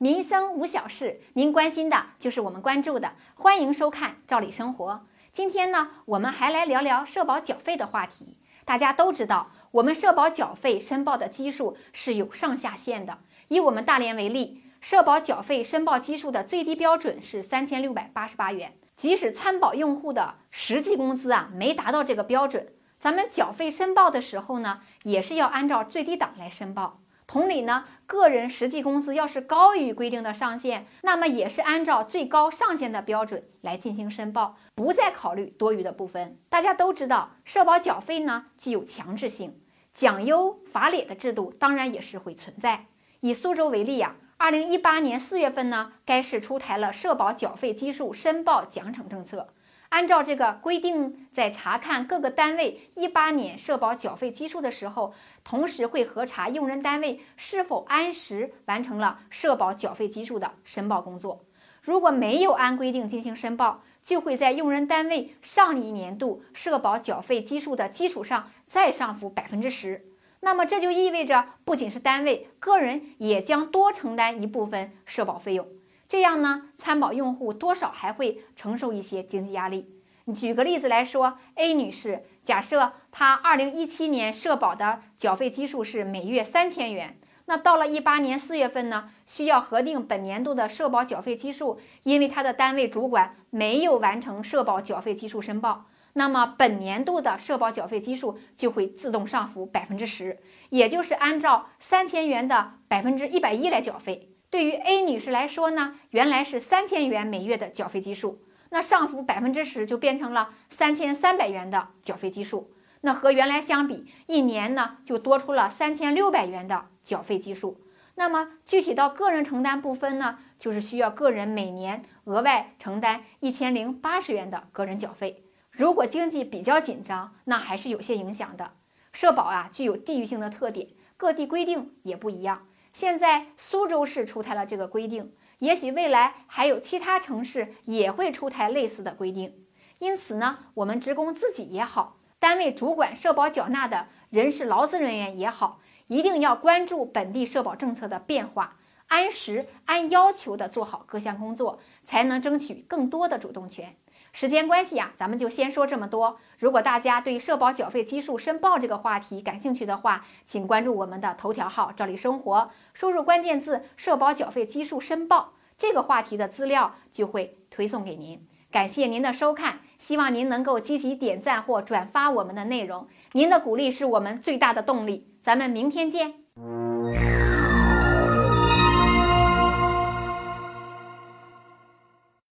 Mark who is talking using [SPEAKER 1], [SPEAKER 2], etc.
[SPEAKER 1] 民生无小事，您关心的就是我们关注的。欢迎收看《赵理生活》。今天呢，我们还来聊聊社保缴费的话题。大家都知道，我们社保缴费申报的基数是有上下限的。以我们大连为例，社保缴费申报基数的最低标准是三千六百八十八元。即使参保用户的实际工资啊没达到这个标准，咱们缴费申报的时候呢，也是要按照最低档来申报。同理呢，个人实际工资要是高于规定的上限，那么也是按照最高上限的标准来进行申报，不再考虑多余的部分。大家都知道，社保缴费呢具有强制性，奖优罚劣的制度当然也是会存在。以苏州为例呀，二零一八年四月份呢，该市出台了社保缴费基数申报奖惩政策。按照这个规定，在查看各个单位一八年社保缴费基数的时候，同时会核查用人单位是否按时完成了社保缴费基数的申报工作。如果没有按规定进行申报，就会在用人单位上一年度社保缴费基数的基础上再上浮百分之十。那么这就意味着，不仅是单位，个人也将多承担一部分社保费用。这样呢，参保用户多少还会承受一些经济压力。你举个例子来说，A 女士，假设她二零一七年社保的缴费基数是每月三千元，那到了一八年四月份呢，需要核定本年度的社保缴费基数，因为她的单位主管没有完成社保缴费基数申报，那么本年度的社保缴费基数就会自动上浮百分之十，也就是按照三千元的百分之一百一来缴费。对于 A 女士来说呢，原来是三千元每月的缴费基数，那上浮百分之十就变成了三千三百元的缴费基数。那和原来相比，一年呢就多出了三千六百元的缴费基数。那么具体到个人承担部分呢，就是需要个人每年额外承担一千零八十元的个人缴费。如果经济比较紧张，那还是有些影响的。社保啊具有地域性的特点，各地规定也不一样。现在苏州市出台了这个规定，也许未来还有其他城市也会出台类似的规定。因此呢，我们职工自己也好，单位主管社保缴纳的人事劳资人员也好，一定要关注本地社保政策的变化，按时按要求的做好各项工作，才能争取更多的主动权。时间关系啊，咱们就先说这么多。如果大家对社保缴费基数申报这个话题感兴趣的话，请关注我们的头条号“赵丽生活”，输入关键字“社保缴费基数申报”，这个话题的资料就会推送给您。感谢您的收看，希望您能够积极点赞或转发我们的内容，您的鼓励是我们最大的动力。咱们明天见。